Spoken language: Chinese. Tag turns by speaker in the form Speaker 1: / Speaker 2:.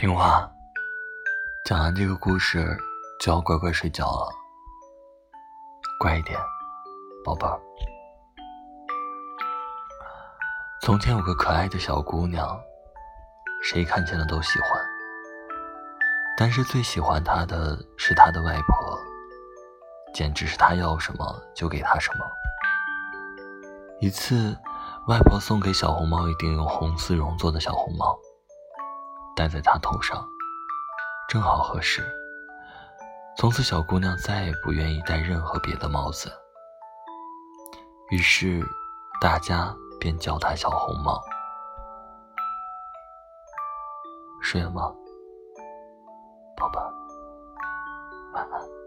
Speaker 1: 听话，讲完这个故事就要乖乖睡觉了，乖一点，宝贝儿。从前有个可爱的小姑娘，谁看见了都喜欢，但是最喜欢她的是她的外婆，简直是她要什么就给她什么。一次，外婆送给小红帽一顶用红丝绒做的小红帽。戴在她头上，正好合适。从此，小姑娘再也不愿意戴任何别的帽子。于是，大家便叫她小红帽。睡了吗，宝宝？晚安？